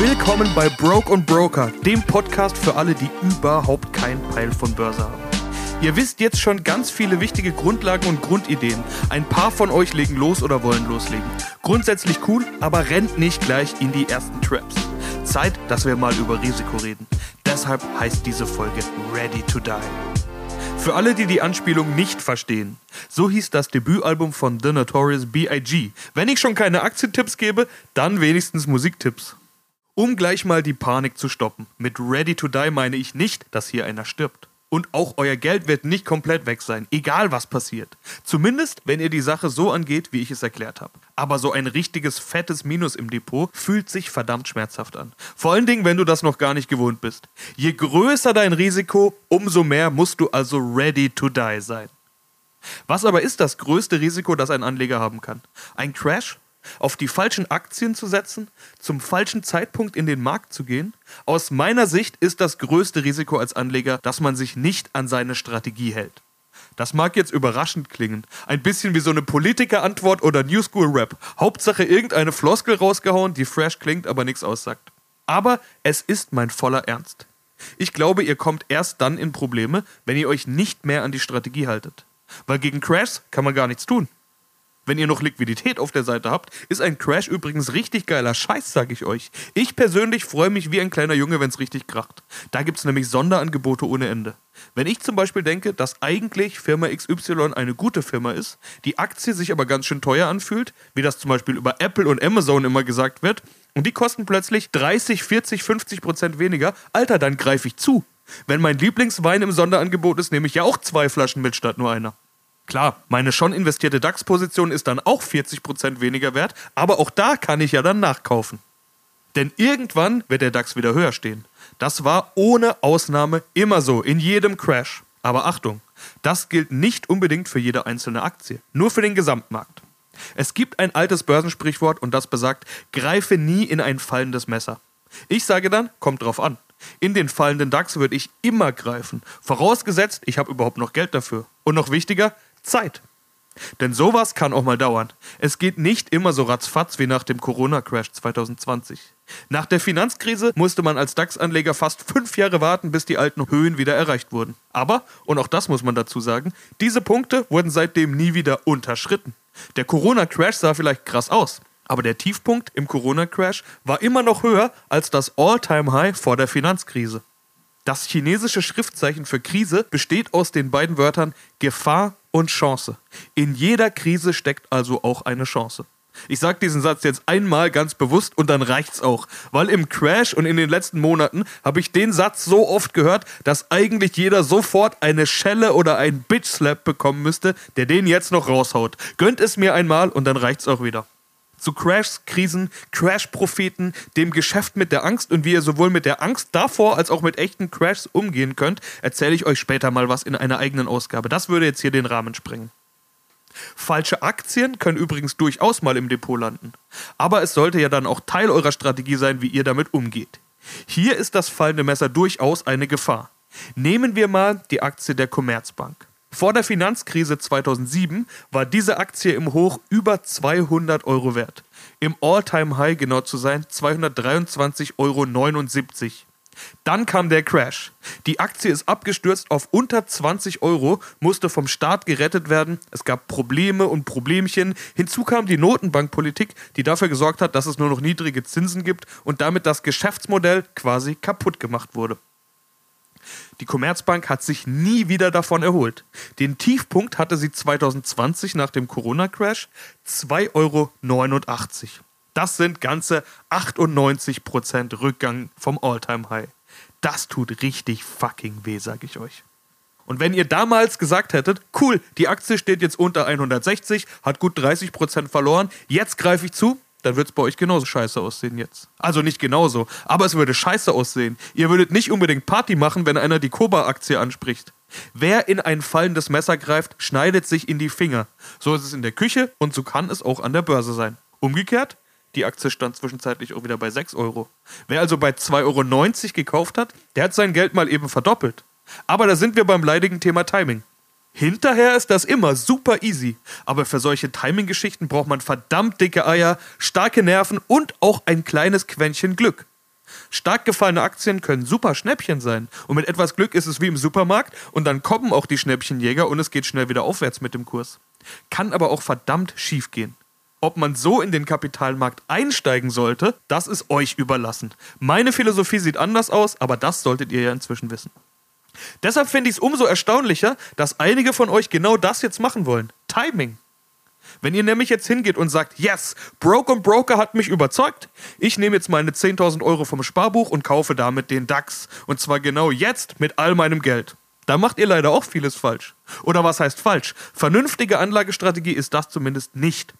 Willkommen bei Broke und Broker, dem Podcast für alle, die überhaupt keinen Peil von Börse haben. Ihr wisst jetzt schon ganz viele wichtige Grundlagen und Grundideen. Ein paar von euch legen los oder wollen loslegen. Grundsätzlich cool, aber rennt nicht gleich in die ersten Traps. Zeit, dass wir mal über Risiko reden. Deshalb heißt diese Folge Ready to Die. Für alle, die die Anspielung nicht verstehen, so hieß das Debütalbum von The Notorious B.I.G. Wenn ich schon keine Aktientipps gebe, dann wenigstens Musiktipps. Um gleich mal die Panik zu stoppen. Mit Ready to Die meine ich nicht, dass hier einer stirbt. Und auch euer Geld wird nicht komplett weg sein, egal was passiert. Zumindest, wenn ihr die Sache so angeht, wie ich es erklärt habe. Aber so ein richtiges fettes Minus im Depot fühlt sich verdammt schmerzhaft an. Vor allen Dingen, wenn du das noch gar nicht gewohnt bist. Je größer dein Risiko, umso mehr musst du also ready to die sein. Was aber ist das größte Risiko, das ein Anleger haben kann? Ein Crash? Auf die falschen Aktien zu setzen, zum falschen Zeitpunkt in den Markt zu gehen? Aus meiner Sicht ist das größte Risiko als Anleger, dass man sich nicht an seine Strategie hält. Das mag jetzt überraschend klingen. Ein bisschen wie so eine Politikerantwort oder New School Rap. Hauptsache irgendeine Floskel rausgehauen, die fresh klingt, aber nichts aussagt. Aber es ist mein voller Ernst. Ich glaube, ihr kommt erst dann in Probleme, wenn ihr euch nicht mehr an die Strategie haltet. Weil gegen Crashs kann man gar nichts tun. Wenn ihr noch Liquidität auf der Seite habt, ist ein Crash übrigens richtig geiler Scheiß, sag ich euch. Ich persönlich freue mich wie ein kleiner Junge, wenn es richtig kracht. Da gibt es nämlich Sonderangebote ohne Ende. Wenn ich zum Beispiel denke, dass eigentlich Firma XY eine gute Firma ist, die Aktie sich aber ganz schön teuer anfühlt, wie das zum Beispiel über Apple und Amazon immer gesagt wird, und die kosten plötzlich 30, 40, 50 Prozent weniger, Alter, dann greife ich zu. Wenn mein Lieblingswein im Sonderangebot ist, nehme ich ja auch zwei Flaschen mit statt nur einer. Klar, meine schon investierte DAX-Position ist dann auch 40% weniger wert, aber auch da kann ich ja dann nachkaufen. Denn irgendwann wird der DAX wieder höher stehen. Das war ohne Ausnahme immer so, in jedem Crash. Aber Achtung, das gilt nicht unbedingt für jede einzelne Aktie, nur für den Gesamtmarkt. Es gibt ein altes Börsensprichwort und das besagt, greife nie in ein fallendes Messer. Ich sage dann, kommt drauf an. In den fallenden DAX würde ich immer greifen, vorausgesetzt, ich habe überhaupt noch Geld dafür. Und noch wichtiger, Zeit. Denn sowas kann auch mal dauern. Es geht nicht immer so ratzfatz wie nach dem Corona-Crash 2020. Nach der Finanzkrise musste man als DAX-Anleger fast fünf Jahre warten, bis die alten Höhen wieder erreicht wurden. Aber, und auch das muss man dazu sagen, diese Punkte wurden seitdem nie wieder unterschritten. Der Corona-Crash sah vielleicht krass aus, aber der Tiefpunkt im Corona-Crash war immer noch höher als das All-Time-High vor der Finanzkrise. Das chinesische Schriftzeichen für Krise besteht aus den beiden Wörtern Gefahr und Chance. In jeder Krise steckt also auch eine Chance. Ich sage diesen Satz jetzt einmal ganz bewusst und dann reicht's auch, weil im Crash und in den letzten Monaten habe ich den Satz so oft gehört, dass eigentlich jeder sofort eine Schelle oder ein Bitch Slap bekommen müsste, der den jetzt noch raushaut. Gönnt es mir einmal und dann reicht's auch wieder zu Crashs, Krisen, Crash-Propheten, dem Geschäft mit der Angst und wie ihr sowohl mit der Angst davor als auch mit echten Crashs umgehen könnt, erzähle ich euch später mal was in einer eigenen Ausgabe. Das würde jetzt hier den Rahmen sprengen. Falsche Aktien können übrigens durchaus mal im Depot landen. Aber es sollte ja dann auch Teil eurer Strategie sein, wie ihr damit umgeht. Hier ist das fallende Messer durchaus eine Gefahr. Nehmen wir mal die Aktie der Commerzbank. Vor der Finanzkrise 2007 war diese Aktie im Hoch über 200 Euro wert. Im All-Time-High genau zu sein 223,79 Euro. Dann kam der Crash. Die Aktie ist abgestürzt auf unter 20 Euro, musste vom Staat gerettet werden. Es gab Probleme und Problemchen. Hinzu kam die Notenbankpolitik, die dafür gesorgt hat, dass es nur noch niedrige Zinsen gibt und damit das Geschäftsmodell quasi kaputt gemacht wurde. Die Commerzbank hat sich nie wieder davon erholt. Den Tiefpunkt hatte sie 2020 nach dem Corona-Crash 2,89 Euro. Das sind ganze 98% Rückgang vom All-Time-High. Das tut richtig fucking weh, sag ich euch. Und wenn ihr damals gesagt hättet, cool, die Aktie steht jetzt unter 160, hat gut 30% verloren, jetzt greife ich zu, dann wird es bei euch genauso scheiße aussehen jetzt. Also nicht genauso, aber es würde scheiße aussehen. Ihr würdet nicht unbedingt Party machen, wenn einer die Koba-Aktie anspricht. Wer in ein fallendes Messer greift, schneidet sich in die Finger. So ist es in der Küche und so kann es auch an der Börse sein. Umgekehrt, die Aktie stand zwischenzeitlich auch wieder bei 6 Euro. Wer also bei 2,90 Euro gekauft hat, der hat sein Geld mal eben verdoppelt. Aber da sind wir beim leidigen Thema Timing. Hinterher ist das immer super easy. Aber für solche Timing-Geschichten braucht man verdammt dicke Eier, starke Nerven und auch ein kleines Quäntchen Glück. Stark gefallene Aktien können super Schnäppchen sein. Und mit etwas Glück ist es wie im Supermarkt und dann kommen auch die Schnäppchenjäger und es geht schnell wieder aufwärts mit dem Kurs. Kann aber auch verdammt schief gehen. Ob man so in den Kapitalmarkt einsteigen sollte, das ist euch überlassen. Meine Philosophie sieht anders aus, aber das solltet ihr ja inzwischen wissen. Deshalb finde ich es umso erstaunlicher, dass einige von euch genau das jetzt machen wollen. Timing. Wenn ihr nämlich jetzt hingeht und sagt, yes, Broke und Broker hat mich überzeugt, ich nehme jetzt meine 10.000 Euro vom Sparbuch und kaufe damit den DAX. Und zwar genau jetzt mit all meinem Geld. Da macht ihr leider auch vieles falsch. Oder was heißt falsch? Vernünftige Anlagestrategie ist das zumindest nicht.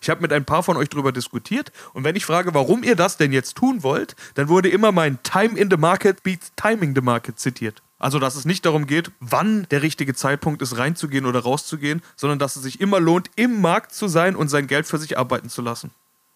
Ich habe mit ein paar von euch darüber diskutiert und wenn ich frage, warum ihr das denn jetzt tun wollt, dann wurde immer mein Time in the Market beats Timing the Market zitiert. Also, dass es nicht darum geht, wann der richtige Zeitpunkt ist, reinzugehen oder rauszugehen, sondern dass es sich immer lohnt, im Markt zu sein und sein Geld für sich arbeiten zu lassen.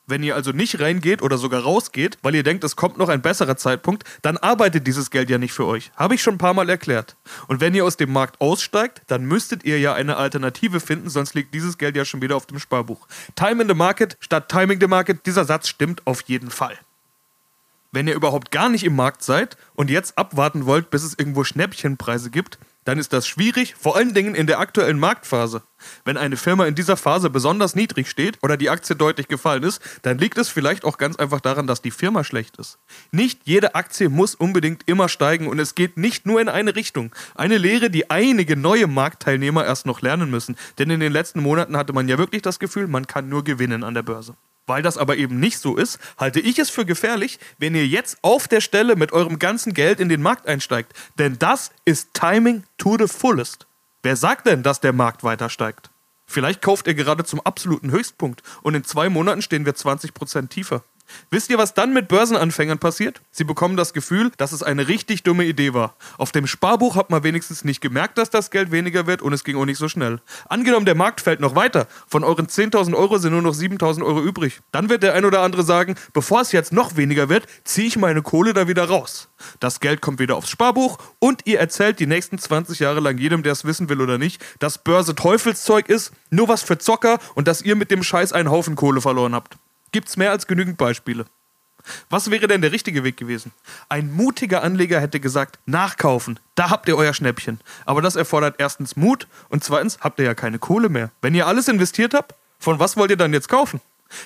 Wenn ihr also nicht reingeht oder sogar rausgeht, weil ihr denkt, es kommt noch ein besserer Zeitpunkt, dann arbeitet dieses Geld ja nicht für euch. Habe ich schon ein paar Mal erklärt. Und wenn ihr aus dem Markt aussteigt, dann müsstet ihr ja eine Alternative finden, sonst liegt dieses Geld ja schon wieder auf dem Sparbuch. Time in the Market statt Timing the Market, dieser Satz stimmt auf jeden Fall. Wenn ihr überhaupt gar nicht im Markt seid und jetzt abwarten wollt, bis es irgendwo Schnäppchenpreise gibt, dann ist das schwierig, vor allen Dingen in der aktuellen Marktphase. Wenn eine Firma in dieser Phase besonders niedrig steht oder die Aktie deutlich gefallen ist, dann liegt es vielleicht auch ganz einfach daran, dass die Firma schlecht ist. Nicht jede Aktie muss unbedingt immer steigen und es geht nicht nur in eine Richtung. Eine Lehre, die einige neue Marktteilnehmer erst noch lernen müssen, denn in den letzten Monaten hatte man ja wirklich das Gefühl, man kann nur gewinnen an der Börse. Weil das aber eben nicht so ist, halte ich es für gefährlich, wenn ihr jetzt auf der Stelle mit eurem ganzen Geld in den Markt einsteigt. Denn das ist Timing to the fullest. Wer sagt denn, dass der Markt weiter steigt? Vielleicht kauft ihr gerade zum absoluten Höchstpunkt und in zwei Monaten stehen wir 20% tiefer. Wisst ihr, was dann mit Börsenanfängern passiert? Sie bekommen das Gefühl, dass es eine richtig dumme Idee war. Auf dem Sparbuch hat man wenigstens nicht gemerkt, dass das Geld weniger wird und es ging auch nicht so schnell. Angenommen, der Markt fällt noch weiter. Von euren 10.000 Euro sind nur noch 7.000 Euro übrig. Dann wird der ein oder andere sagen, bevor es jetzt noch weniger wird, ziehe ich meine Kohle da wieder raus. Das Geld kommt wieder aufs Sparbuch und ihr erzählt die nächsten 20 Jahre lang jedem, der es wissen will oder nicht, dass Börse Teufelszeug ist, nur was für Zocker und dass ihr mit dem Scheiß einen Haufen Kohle verloren habt gibt's mehr als genügend Beispiele. Was wäre denn der richtige Weg gewesen? Ein mutiger Anleger hätte gesagt, nachkaufen, da habt ihr euer Schnäppchen. Aber das erfordert erstens Mut und zweitens habt ihr ja keine Kohle mehr. Wenn ihr alles investiert habt, von was wollt ihr dann jetzt kaufen?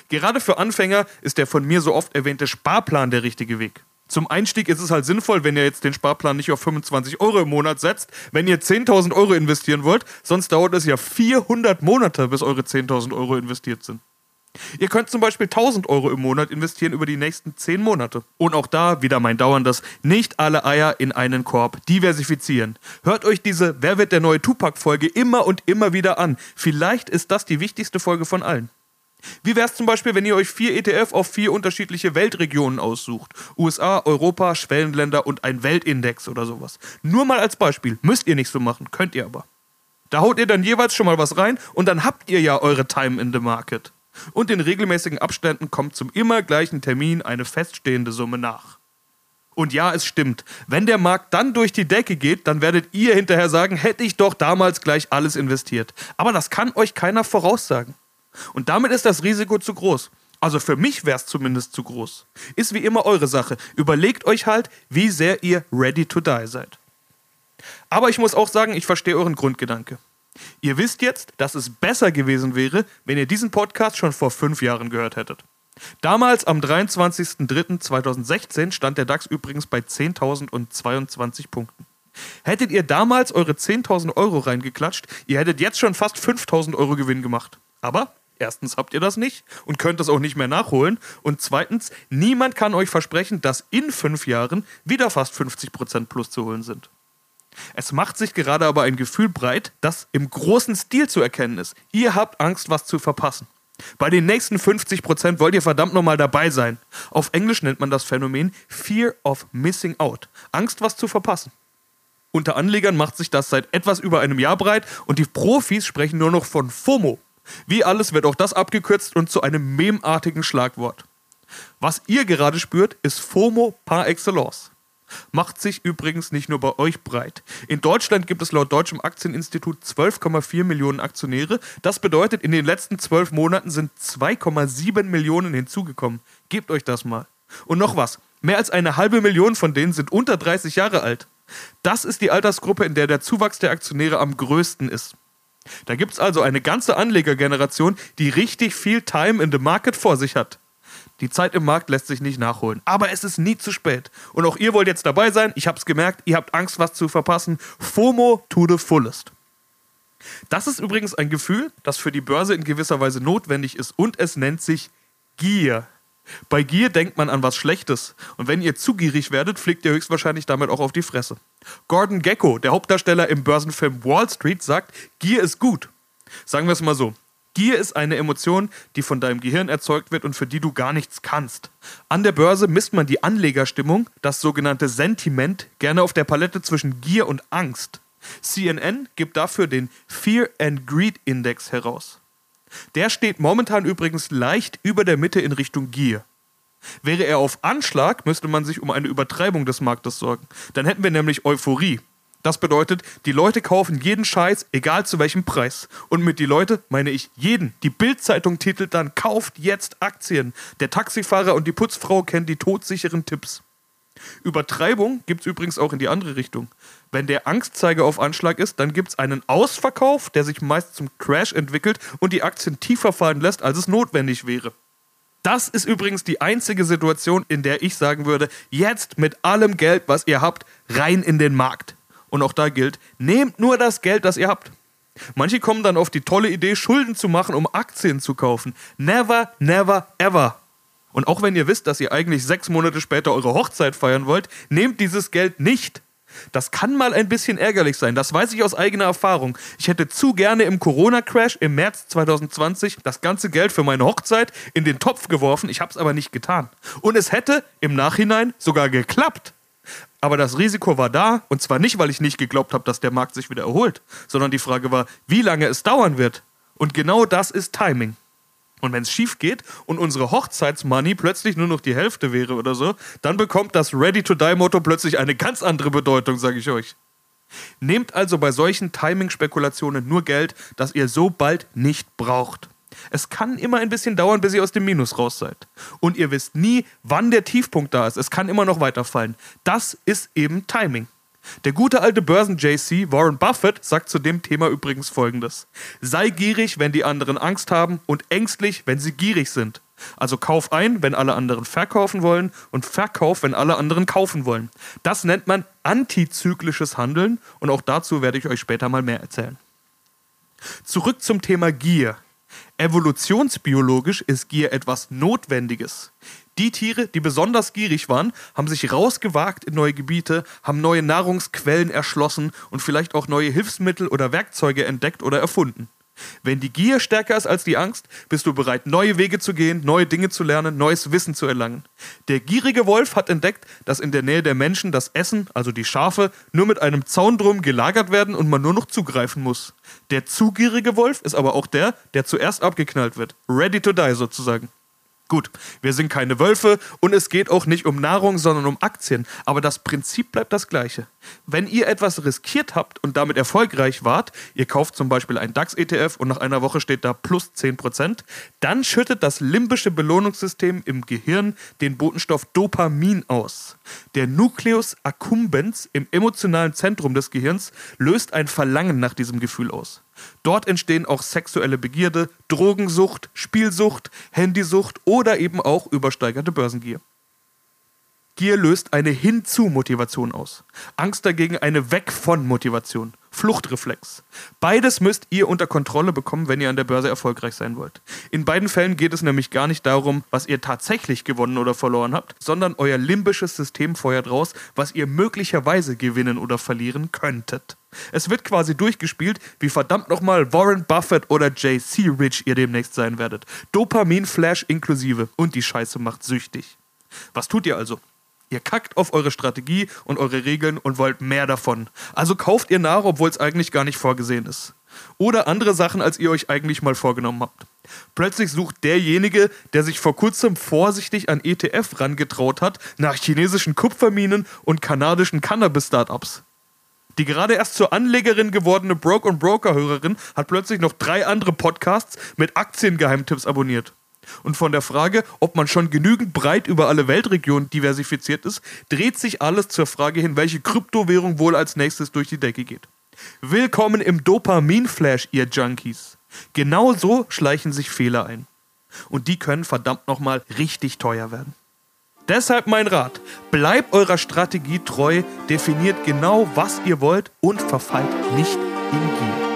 Gerade für Anfänger ist der von mir so oft erwähnte Sparplan der richtige Weg. Zum Einstieg ist es halt sinnvoll, wenn ihr jetzt den Sparplan nicht auf 25 Euro im Monat setzt, wenn ihr 10.000 Euro investieren wollt, sonst dauert es ja 400 Monate, bis eure 10.000 Euro investiert sind. Ihr könnt zum Beispiel 1000 Euro im Monat investieren über die nächsten 10 Monate. Und auch da wieder mein dauerndes, nicht alle Eier in einen Korb, diversifizieren. Hört euch diese Wer wird der neue Tupac-Folge immer und immer wieder an. Vielleicht ist das die wichtigste Folge von allen. Wie wäre es zum Beispiel, wenn ihr euch vier ETF auf vier unterschiedliche Weltregionen aussucht? USA, Europa, Schwellenländer und ein Weltindex oder sowas. Nur mal als Beispiel. Müsst ihr nicht so machen, könnt ihr aber. Da haut ihr dann jeweils schon mal was rein und dann habt ihr ja eure Time in the Market und in regelmäßigen Abständen kommt zum immer gleichen Termin eine feststehende Summe nach. Und ja, es stimmt, wenn der Markt dann durch die Decke geht, dann werdet ihr hinterher sagen, hätte ich doch damals gleich alles investiert. Aber das kann euch keiner voraussagen. Und damit ist das Risiko zu groß. Also für mich wäre es zumindest zu groß. Ist wie immer eure Sache. Überlegt euch halt, wie sehr ihr ready to die seid. Aber ich muss auch sagen, ich verstehe euren Grundgedanke. Ihr wisst jetzt, dass es besser gewesen wäre, wenn ihr diesen Podcast schon vor fünf Jahren gehört hättet. Damals am 23.03.2016 stand der DAX übrigens bei 10.022 Punkten. Hättet ihr damals eure 10.000 Euro reingeklatscht, ihr hättet jetzt schon fast 5.000 Euro Gewinn gemacht. Aber erstens habt ihr das nicht und könnt das auch nicht mehr nachholen. Und zweitens, niemand kann euch versprechen, dass in fünf Jahren wieder fast 50% plus zu holen sind. Es macht sich gerade aber ein Gefühl breit, das im großen Stil zu erkennen ist. Ihr habt Angst, was zu verpassen. Bei den nächsten 50% wollt ihr verdammt nochmal dabei sein. Auf Englisch nennt man das Phänomen Fear of Missing Out. Angst, was zu verpassen. Unter Anlegern macht sich das seit etwas über einem Jahr breit und die Profis sprechen nur noch von FOMO. Wie alles wird auch das abgekürzt und zu einem memartigen Schlagwort. Was ihr gerade spürt, ist FOMO par excellence. Macht sich übrigens nicht nur bei euch breit. In Deutschland gibt es laut Deutschem Aktieninstitut 12,4 Millionen Aktionäre. Das bedeutet, in den letzten zwölf Monaten sind 2,7 Millionen hinzugekommen. Gebt euch das mal. Und noch was. Mehr als eine halbe Million von denen sind unter 30 Jahre alt. Das ist die Altersgruppe, in der der Zuwachs der Aktionäre am größten ist. Da gibt es also eine ganze Anlegergeneration, die richtig viel Time in the Market vor sich hat. Die Zeit im Markt lässt sich nicht nachholen. Aber es ist nie zu spät. Und auch ihr wollt jetzt dabei sein. Ich hab's gemerkt, ihr habt Angst, was zu verpassen. FOMO to the fullest. Das ist übrigens ein Gefühl, das für die Börse in gewisser Weise notwendig ist und es nennt sich Gier. Bei Gier denkt man an was Schlechtes und wenn ihr zu gierig werdet, fliegt ihr höchstwahrscheinlich damit auch auf die Fresse. Gordon Gecko, der Hauptdarsteller im Börsenfilm Wall Street, sagt, Gier ist gut. Sagen wir es mal so. Gier ist eine Emotion, die von deinem Gehirn erzeugt wird und für die du gar nichts kannst. An der Börse misst man die Anlegerstimmung, das sogenannte Sentiment, gerne auf der Palette zwischen Gier und Angst. CNN gibt dafür den Fear and Greed Index heraus. Der steht momentan übrigens leicht über der Mitte in Richtung Gier. Wäre er auf Anschlag, müsste man sich um eine Übertreibung des Marktes sorgen. Dann hätten wir nämlich Euphorie. Das bedeutet, die Leute kaufen jeden Scheiß, egal zu welchem Preis. Und mit die Leute meine ich jeden. Die Bildzeitung titelt dann, kauft jetzt Aktien. Der Taxifahrer und die Putzfrau kennen die todsicheren Tipps. Übertreibung gibt es übrigens auch in die andere Richtung. Wenn der Angstzeiger auf Anschlag ist, dann gibt es einen Ausverkauf, der sich meist zum Crash entwickelt und die Aktien tiefer fallen lässt, als es notwendig wäre. Das ist übrigens die einzige Situation, in der ich sagen würde, jetzt mit allem Geld, was ihr habt, rein in den Markt. Und auch da gilt, nehmt nur das Geld, das ihr habt. Manche kommen dann auf die tolle Idee, Schulden zu machen, um Aktien zu kaufen. Never, never, ever. Und auch wenn ihr wisst, dass ihr eigentlich sechs Monate später eure Hochzeit feiern wollt, nehmt dieses Geld nicht. Das kann mal ein bisschen ärgerlich sein, das weiß ich aus eigener Erfahrung. Ich hätte zu gerne im Corona-Crash im März 2020 das ganze Geld für meine Hochzeit in den Topf geworfen, ich habe es aber nicht getan. Und es hätte im Nachhinein sogar geklappt. Aber das Risiko war da, und zwar nicht, weil ich nicht geglaubt habe, dass der Markt sich wieder erholt, sondern die Frage war, wie lange es dauern wird. Und genau das ist Timing. Und wenn es schief geht und unsere Hochzeitsmoney plötzlich nur noch die Hälfte wäre oder so, dann bekommt das Ready-to-Die-Motto plötzlich eine ganz andere Bedeutung, sage ich euch. Nehmt also bei solchen Timing-Spekulationen nur Geld, das ihr so bald nicht braucht. Es kann immer ein bisschen dauern, bis ihr aus dem Minus raus seid. Und ihr wisst nie, wann der Tiefpunkt da ist. Es kann immer noch weiterfallen. Das ist eben Timing. Der gute alte Börsen-JC Warren Buffett sagt zu dem Thema übrigens folgendes: Sei gierig, wenn die anderen Angst haben und ängstlich, wenn sie gierig sind. Also kauf ein, wenn alle anderen verkaufen wollen und verkauf, wenn alle anderen kaufen wollen. Das nennt man antizyklisches Handeln und auch dazu werde ich euch später mal mehr erzählen. Zurück zum Thema Gier. Evolutionsbiologisch ist Gier etwas Notwendiges. Die Tiere, die besonders gierig waren, haben sich rausgewagt in neue Gebiete, haben neue Nahrungsquellen erschlossen und vielleicht auch neue Hilfsmittel oder Werkzeuge entdeckt oder erfunden. Wenn die Gier stärker ist als die Angst, bist du bereit, neue Wege zu gehen, neue Dinge zu lernen, neues Wissen zu erlangen. Der gierige Wolf hat entdeckt, dass in der Nähe der Menschen das Essen, also die Schafe, nur mit einem Zaun drum gelagert werden und man nur noch zugreifen muss. Der zugierige Wolf ist aber auch der, der zuerst abgeknallt wird. Ready to die sozusagen. Gut, wir sind keine Wölfe und es geht auch nicht um Nahrung, sondern um Aktien. Aber das Prinzip bleibt das gleiche. Wenn ihr etwas riskiert habt und damit erfolgreich wart, ihr kauft zum Beispiel einen DAX-ETF und nach einer Woche steht da plus 10%, dann schüttet das limbische Belohnungssystem im Gehirn den Botenstoff Dopamin aus. Der Nucleus accumbens im emotionalen Zentrum des Gehirns löst ein Verlangen nach diesem Gefühl aus. Dort entstehen auch sexuelle Begierde, Drogensucht, Spielsucht, Handysucht oder eben auch übersteigerte Börsengier. Gier löst eine Hinzu-Motivation aus. Angst dagegen eine Weg von Motivation. Fluchtreflex. Beides müsst ihr unter Kontrolle bekommen, wenn ihr an der Börse erfolgreich sein wollt. In beiden Fällen geht es nämlich gar nicht darum, was ihr tatsächlich gewonnen oder verloren habt, sondern euer limbisches System feuert raus, was ihr möglicherweise gewinnen oder verlieren könntet. Es wird quasi durchgespielt, wie verdammt nochmal Warren Buffett oder JC Rich ihr demnächst sein werdet. Dopamin-Flash inklusive. Und die Scheiße macht süchtig. Was tut ihr also? Ihr kackt auf eure Strategie und eure Regeln und wollt mehr davon. Also kauft ihr nach, obwohl es eigentlich gar nicht vorgesehen ist. Oder andere Sachen, als ihr euch eigentlich mal vorgenommen habt. Plötzlich sucht derjenige, der sich vor kurzem vorsichtig an ETF rangetraut hat, nach chinesischen Kupferminen und kanadischen Cannabis-Startups. Die gerade erst zur Anlegerin gewordene Broke und Broker-Hörerin hat plötzlich noch drei andere Podcasts mit Aktiengeheimtipps abonniert. Und von der Frage, ob man schon genügend breit über alle Weltregionen diversifiziert ist, dreht sich alles zur Frage hin, welche Kryptowährung wohl als nächstes durch die Decke geht. Willkommen im Dopaminflash, ihr Junkies. Genau so schleichen sich Fehler ein. Und die können verdammt nochmal richtig teuer werden. Deshalb mein Rat, bleibt eurer Strategie treu, definiert genau, was ihr wollt und verfallt nicht in Gier.